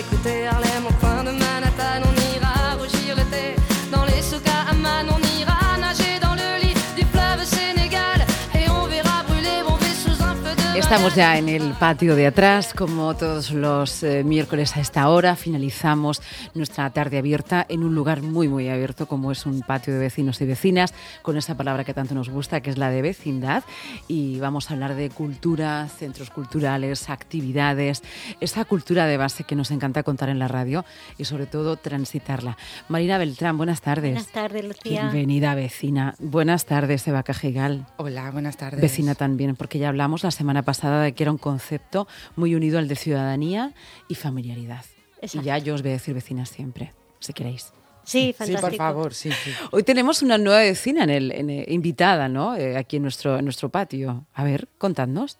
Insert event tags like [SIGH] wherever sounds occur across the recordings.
あれもこれも」Estamos ya en el patio de atrás, como todos los eh, miércoles a esta hora. Finalizamos nuestra tarde abierta en un lugar muy, muy abierto, como es un patio de vecinos y vecinas, con esa palabra que tanto nos gusta, que es la de vecindad. Y vamos a hablar de cultura, centros culturales, actividades, esa cultura de base que nos encanta contar en la radio y, sobre todo, transitarla. Marina Beltrán, buenas tardes. Buenas tardes, Lucía. Bienvenida, vecina. Buenas tardes, Eva Cajigal. Hola, buenas tardes. Vecina también, porque ya hablamos la semana pasada de que era un concepto muy unido al de ciudadanía y familiaridad. Y ya yo os voy a decir vecina siempre, si queréis. Sí, Sí, fantástico. por favor, sí, sí. Hoy tenemos una nueva vecina en el, en el- invitada, ¿no? Eh, aquí en nuestro, en nuestro patio. A ver, contadnos.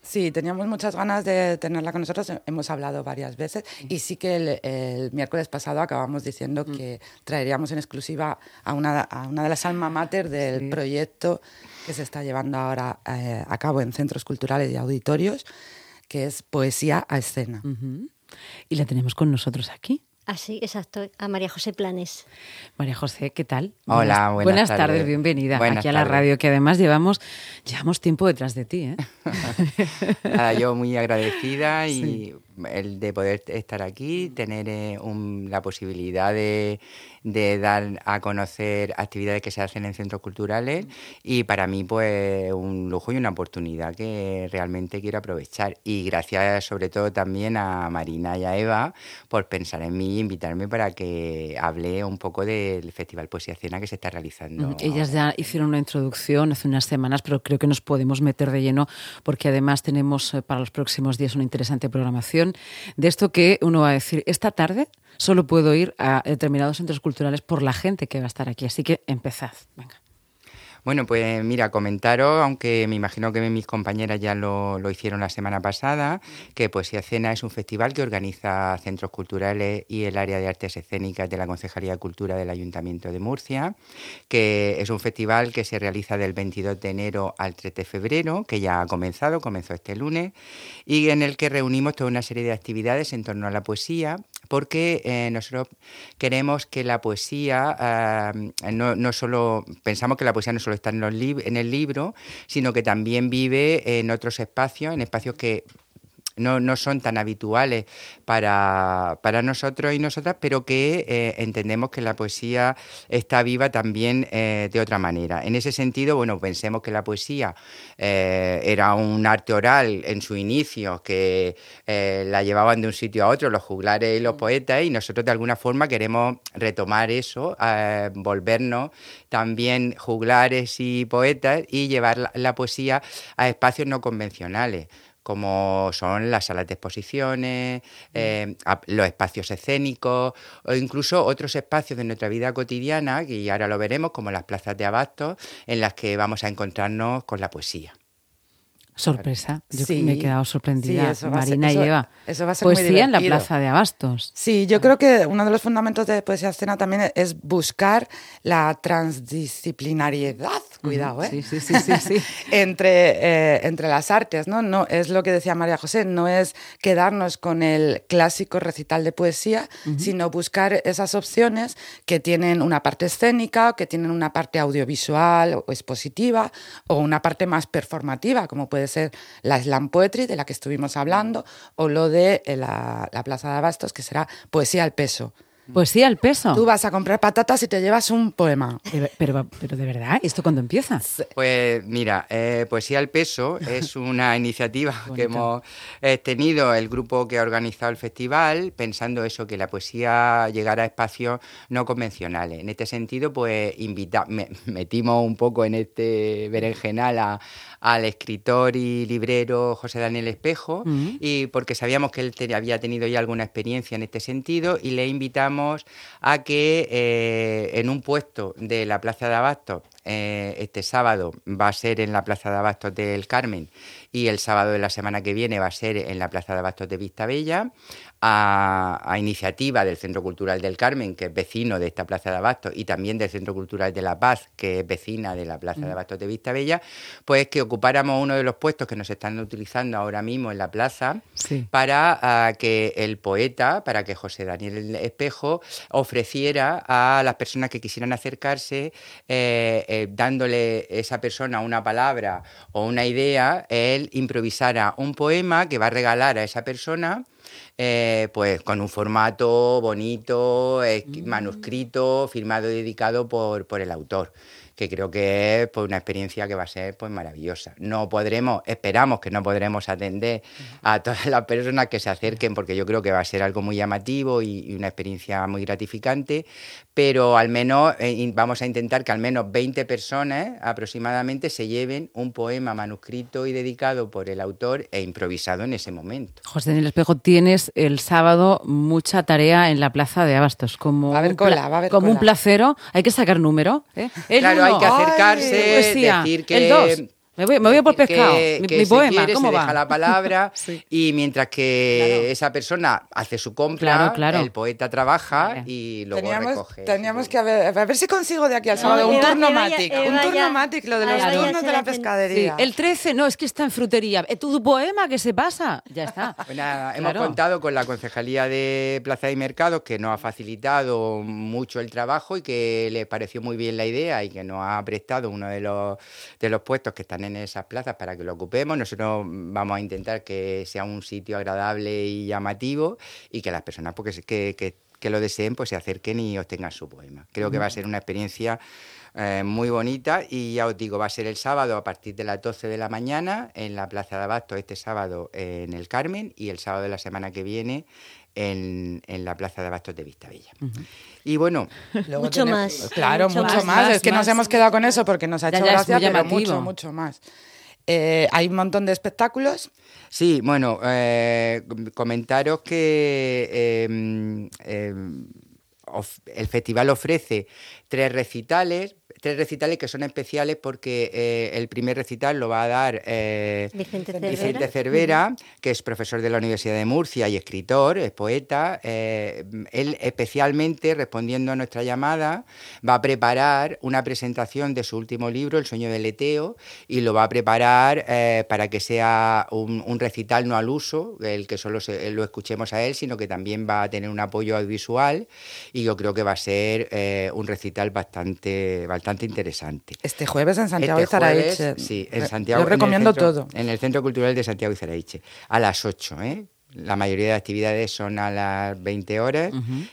Sí, teníamos muchas ganas de tenerla con nosotros, hemos hablado varias veces y sí que el, el miércoles pasado acabamos diciendo Mm. que traeríamos en exclusiva a una, a una de las alma mater del Sí. proyecto que se está llevando ahora eh, a cabo en centros culturales y auditorios, que es Poesía a Escena. Y la tenemos con nosotros aquí. Así, exacto. A María José Planes. María José, ¿qué tal? Hola, buenas tardes. tardes. bienvenida Buenas aquí a la tardes. radio, que además llevamos, llevamos tiempo detrás de ti, ¿eh? [LAUGHS] Nada, yo muy agradecida y Sí. el de poder estar aquí, tener eh, un- la posibilidad de, de dar a conocer actividades que se hacen en centros culturales y para mí pues un lujo y una oportunidad que realmente quiero aprovechar. Y gracias sobre todo también a Marina y a Eva por pensar en mí e invitarme para que hable un poco del Festival Poesía Cena que se está realizando. Ellas ya hicieron una introducción hace unas semanas, pero creo que nos podemos meter de lleno porque además tenemos eh, para los próximos días una interesante programación de esto que uno va a decir, esta tarde solo puedo ir a determinados centros culturales por la gente que va a estar aquí, así que empezad. Venga. Bueno, pues mira, comentaros, aunque me imagino que mis compañeras ya lo, lo hicieron la semana pasada, que Poesía Cena es un festival que organiza centros culturales y el área de artes escénicas de la Concejalía de Cultura del Ayuntamiento de Murcia, que es un festival que se realiza del 22 de enero al 3 de febrero, que ya ha comenzado, comenzó este lunes, y en el que reunimos toda una serie de actividades en torno a la poesía, porque eh, nosotros queremos que la poesía, eh, no, no solo, pensamos que la poesía no solo está en, los en el libro, sino que también vive en otros espacios, en espacios que no, no son tan habituales para, para nosotros y nosotras, pero que eh, entendemos que la poesía está viva también eh, de otra manera. En ese sentido, bueno, pensemos que la poesía eh, era un arte oral en su inicio, que la llevaban de un sitio a otro los juglares y los poetas, y nosotros de alguna forma queremos retomar eso, volvernos también juglares y poetas y llevar la- la poesía a espacios no convencionales como son las salas de exposiciones, eh, a- los espacios escénicos o incluso otros espacios de nuestra vida cotidiana, que ahora lo veremos, como las plazas de abastos, en las que vamos a encontrarnos con la poesía. Sorpresa, yo Sí. me he quedado sorprendida, Sí, va ser- Marina eso- y Eva. eso va a ser muy Poesía en la. Plaza de Abastos. Sí, yo creo que uno de los fundamentos de Poesía Escena también es buscar la transdisciplinariedad, cuidado, ¿eh? Sí, sí, sí, sí, sí. [LAUGHS] entre, eh, entre las artes, ¿no? No es lo que decía María José, no es quedarnos con el clásico recital de poesía, sino buscar esas opciones que tienen una parte escénica, que tienen una parte audiovisual o expositiva, o una parte más performativa, como puede ser la slam poetry, de la que estuvimos hablando, o lo de eh, la, la Plaza de Abastos, que será poesía al peso. Poesía al peso. Tú vas a comprar patatas y te llevas un poema. De- Pero, pero de verdad, ¿esto cuándo empieza? Pues mira, eh, Poesía al Peso es una [LAUGHS] iniciativa que hemos eh, tenido el grupo que ha organizado el festival, pensando eso, que la poesía llegara a espacios no convencionales. En este sentido, pues invita me- metimos un poco en este berenjenal a- al escritor y librero José Daniel Espejo, Mm. y porque sabíamos que él te- había tenido ya alguna experiencia en este sentido, y le invitamos a que eh, en un puesto de la Plaza de Abastos, eh, este sábado va a ser en la Plaza de Abastos del Carmen y el sábado de la semana que viene va a ser en la Plaza de Abastos de Vistabella, a, a iniciativa del Centro Cultural del Carmen, que es vecino de esta Plaza de Abastos, y también del Centro Cultural de La Paz, que es vecina de la Plaza de Abastos de Vista Bella, pues que ocupáramos uno de los puestos que nos están utilizando ahora mismo en la plaza Sí. para que el poeta, para que José Daniel Espejo ofreciera a las personas que quisieran acercarse, eh, eh, dándole esa persona una palabra o una idea, él improvisara un poema que va a regalar a esa persona. eh, pues con un formato bonito, eh, manuscrito, firmado y dedicado por, por el autor que creo que es pues, una experiencia que va a ser pues maravillosa. No podremos, esperamos que no podremos atender a todas las personas que se acerquen, porque yo creo que va a ser algo muy llamativo y, y una experiencia muy gratificante, pero al menos eh, vamos a intentar que al menos 20 personas aproximadamente se lleven un poema manuscrito y dedicado por el autor e improvisado en ese momento. José Daniel Espejo, tienes el sábado mucha tarea en la plaza de Abastos. Como Va a haber cola, va a haber Como un placero, hay que sacar número. ¿eh? El claro, hay que acercarse, ¡ay! Decir que... El dos, me voy, me voy a por pescado. que- mi que mi si poema, quiere, ¿cómo se va? deja la palabra [LAUGHS] Sí. y mientras que Claro. esa persona hace su compra, Claro, claro. el poeta trabaja Vale. y luego Teníamos, recoge. teníamos que haber, a ver si consigo de aquí al No, sábado un Eva- turno matic, un turno matic, lo de los turnos se de la ten- Sí, pescadería. el 13, no, es que está en frutería. Eh, Tu poema que se pasa, ya está. [LAUGHS] Pues nada, hemos contado con la Concejalía de Plaza y Mercados que nos ha facilitado mucho el trabajo y que les pareció muy bien la idea y que nos ha prestado uno de los, de los puestos que están en esas plazas para que lo ocupemos. Nosotros vamos a intentar que sea un sitio agradable y llamativo y que las personas pues, que, que, que- que lo deseen pues, se acerquen y obtengan su poema. Creo que va a ser una experiencia eh, muy bonita y ya os digo, va a ser el sábado a partir de las 12 de la mañana en la Plaza de Abasto, este sábado eh, en el Carmen y el sábado de la semana que viene en, en la Plaza de Abastos de Vistabella. Y bueno, Luego Mucho tener- más. Claro, Mucho mucho, más. más. Más, Es que más. nos hemos quedado con eso porque nos ha Ya, hecho ya, gracia, pero mucho, mucho más. Eh, hay un montón de espectáculos. Sí, bueno, eh, com- comentaros que eh, el festival ofrece tres recitales, tres recitales que son especiales porque eh, el primer recital lo va a dar eh, Vicente Cervera. Vicente Cervera, que es profesor de la Universidad de Murcia y escritor, es poeta. eh, él especialmente, respondiendo a nuestra llamada, va a preparar una presentación de su último libro, El sueño del Eteo, y lo va a preparar para que sea un, un recital no al uso, el que solo se- lo escuchemos a él, sino que también va a tener un apoyo audiovisual y yo creo que va a ser eh, un recital bastante, bastante interesante. Este jueves en Santiago Este de jueves, Zaraiche. Sí, en Santiago. Yo en el recomiendo centro- todo. En el Centro Cultural de Santiago y Zaraiche. A las 8, ¿eh? La mayoría de actividades son a las 20 horas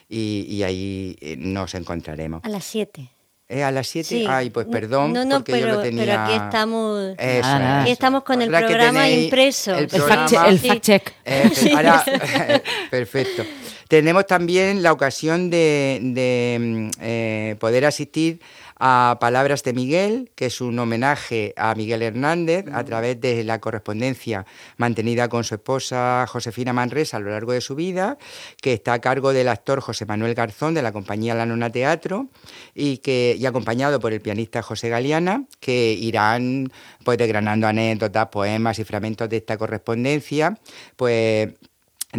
y, y ahí eh, nos encontraremos. A las 7. ¿Eh, ¿A las 7? Sí. Ay, pues perdón, No, no, porque yo pero, lo tenía... pero aquí estamos. Eso Aquí estamos es. con el programa impreso. El, El fact, programa- che- el Sí. fact check. [LAUGHS] eh, ahora, [LAUGHS] perfecto. Tenemos también la ocasión de, de, mm, eh, poder asistir a Palabras de Miguel, que es un homenaje a Miguel Hernández a través de la correspondencia mantenida con su esposa Josefina Manresa a lo largo de su vida, que está a cargo del actor José Manuel Garzón de la compañía La Nona Teatro y, que, y acompañado por el pianista José Galeana, que irán pues desgranando anécdotas, poemas y fragmentos de esta correspondencia, pues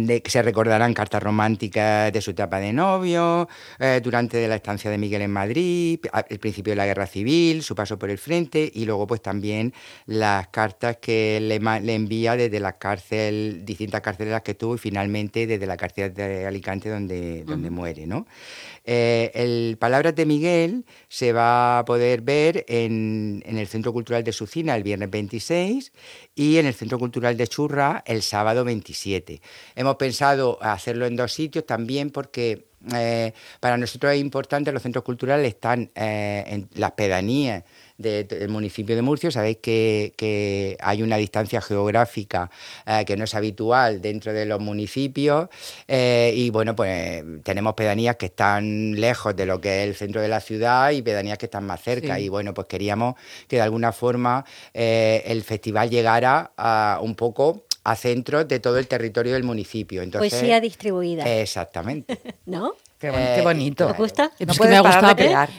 de que se recordarán cartas románticas de su etapa de novio, eh, durante la estancia de Miguel en Madrid, el principio de la guerra civil, su paso por el frente y luego pues también las cartas que le, le envía desde las cárcel, distintas cárceles que estuvo y finalmente desde la cárcel de Alicante donde, donde muere, ¿no? Eh, el Palabras de Miguel se va a poder ver en, en el Centro Cultural de Sucina el viernes 26 y en el Centro Cultural de Churra el sábado 27. Hemos pensado hacerlo en dos sitios también porque eh, para nosotros es importante, los centros culturales están eh, en las pedanías de- del municipio de Murcia. Sabéis que, que hay una distancia geográfica eh, que no es habitual dentro de los municipios eh, y bueno, pues tenemos pedanías que están lejos de lo que es el centro de la ciudad y pedanías que están más cerca Sí. y bueno, pues queríamos que de alguna forma eh, el festival llegara a, un poco a centros de todo el territorio del municipio. Entonces, Poesía distribuida. Exactamente. [LAUGHS] ¿No? Qué, bon- Eh, qué bonito. ¿Te gusta? Eh, No pues que me ha gustado.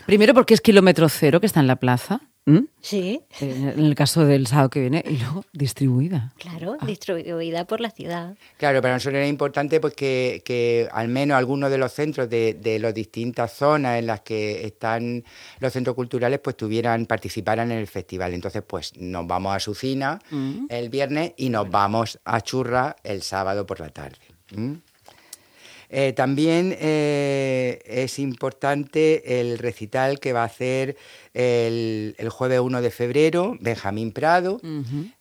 Primero porque es kilómetro cero que está en la plaza. ¿M? Sí, en el caso del sábado que viene, y luego distribuida. claro, Ah. distribuida por la ciudad. Claro, para nosotros era importante pues, que, que al menos algunos de los centros de, de las distintas zonas en las que están los centros culturales pues tuvieran, participaran en el festival. Entonces, pues nos vamos a Sucina el viernes y nos vamos a Churra el sábado por la tarde. ¿m? Eh, también eh, es importante el recital que va a hacer el, el jueves 1 de febrero Benjamín Prado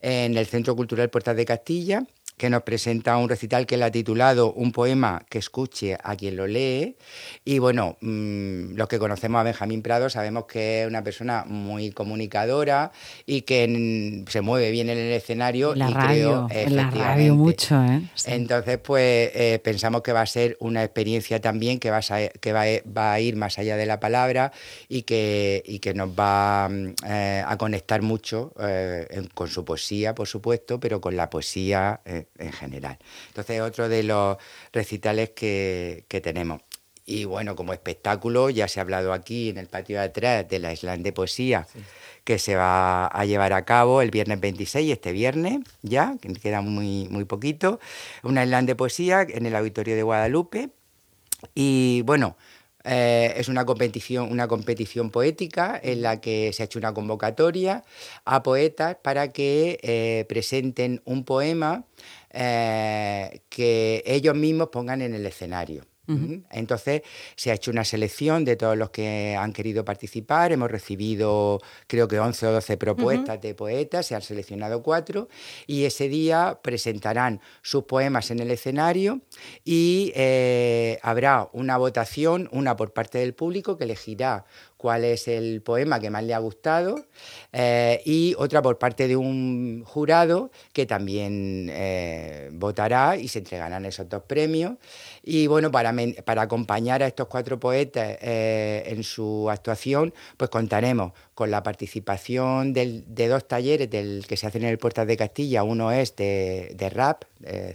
en el Centro Cultural Puertas de Castilla, que nos presenta un recital que él ha titulado Un poema que escuche a quien lo lee. Y bueno, mm, los que conocemos a Benjamín Prado sabemos que es una persona muy comunicadora y que se mueve bien en el escenario. En la y radio, creo, en la radio mucho, ¿eh? Sí. entonces, pues eh, pensamos que va a ser una experiencia también que, va a, que va, a, va a ir más allá de la palabra y que, y que nos va mm, eh, a conectar mucho eh, con su poesía, por supuesto, pero con la poesía en general. Entonces, otro de los recitales que, que tenemos. Y bueno, como espectáculo, ya se ha hablado aquí en el patio de atrás de la Island de Poesía, que se va a llevar a cabo el viernes 26, este viernes, ya, que queda muy, muy poquito. Una Island de Poesía en el Auditorio de Guadalupe. Y bueno, eh, es una competición, una competición poética en la que se ha hecho una convocatoria a poetas para que eh, presenten un poema eh, que ellos mismos pongan en el escenario. Ujú. Entonces se ha hecho una selección de todos los que han querido participar. Hemos recibido creo que 11 o 12 propuestas de poetas, se han seleccionado cuatro y ese día presentarán sus poemas en el escenario y eh, habrá una votación, una por parte del público que elegirá cuál es el poema que más le ha gustado eh, y otra por parte de un jurado que también eh, votará y se entregarán esos dos premios. Y bueno, para, para acompañar a estos cuatro poetas eh, en su actuación, pues contaremos con la participación del- de dos talleres del que se hacen en el Puertas de Castilla. Uno es de, de rap,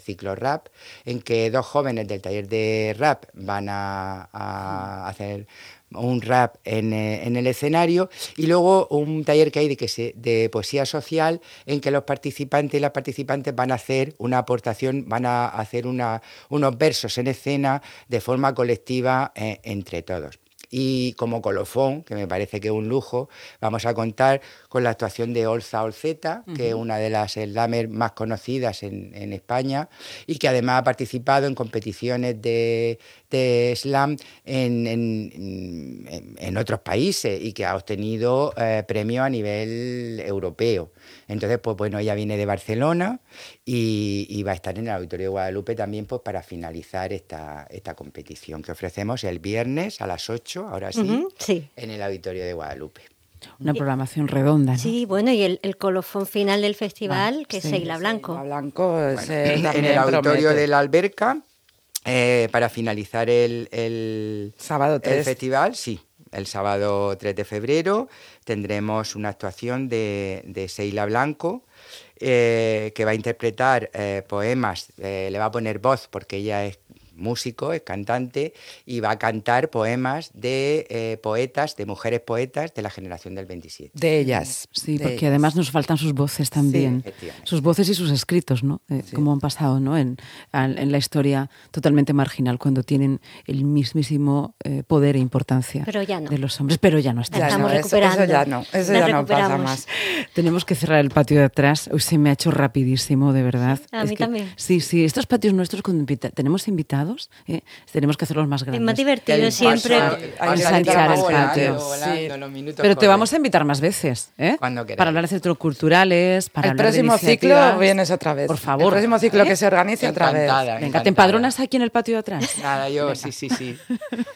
ciclo rap, en que dos jóvenes del taller de rap van a, a hacer un rap en, eh, en el escenario y luego un taller que hay de, que se- de poesía social en que los participantes y las participantes van a hacer una aportación, van a hacer una- unos versos en escena de forma colectiva eh, entre todos. Y como colofón, que me parece que es un lujo, vamos a contar con la actuación de Olza Olceta, que es una de las slamers más conocidas en, en España y que además ha participado en competiciones de, de slam en, en- en- en otros países y que ha obtenido eh, premios a nivel europeo. Entonces, pues bueno, ella viene de Barcelona y, y va a estar en el Auditorio de Guadalupe también pues, para finalizar esta, esta competición que ofrecemos el viernes a las 8, ahora sí, en el Auditorio de Guadalupe. Una programación redonda, ¿no? Sí, bueno, y el, el colofón final del festival, Ah, que es. Seila Blanco. A Blanco se en también el Auditorio promete. de la Alberca, eh, para finalizar el, el, Sábado el 3. festival, sí. El sábado 3 de febrero tendremos una actuación de, de Seila Blanco, eh, que va a interpretar eh, poemas, eh, le va a poner voz porque ella es músico, es cantante, y va a cantar poemas de eh, poetas, de mujeres poetas de la generación del 27. De ellas. Sí, de porque ellas. además nos faltan sus voces también. sus voces y sus escritos, ¿no? Eh, Como han pasado, ¿no? En, la historia totalmente marginal, cuando tienen el mismísimo eh, poder e importancia Pero ya no. de los hombres. Pero ya no están. Ya Estamos no, recuperando. Eso, ya no, eso ya no pasa más. [LAUGHS] Tenemos que cerrar el patio de atrás. Hoy se me ha hecho rapidísimo, de verdad. a Es mí que- también. Sí, sí. Estos patios nuestros, cuando invita- tenemos invitados, ¿eh? tenemos que hacerlos más Es grandes. más divertido siempre. Ensanchar el patio. Sí. Pero te vamos a invitar más veces, ¿eh? Cuando. Para hablar de centros culturales, para El hablar de próximo ciclo vienes otra vez. Por favor. El próximo ciclo ¿Eh? que se organice otra vez. Encantada, Venga, ¿te empadronas aquí en el patio de atrás? Nada, yo sí, sí, sí.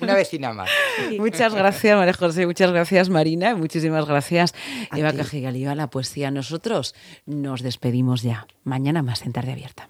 Una vecina más. [LAUGHS] Muchas gracias, María José. Muchas gracias, Marina. Muchísimas gracias, A Eva ti. Cajigal. la poesía. Nosotros nos despedimos ya. Mañana más en Tarde Abierta.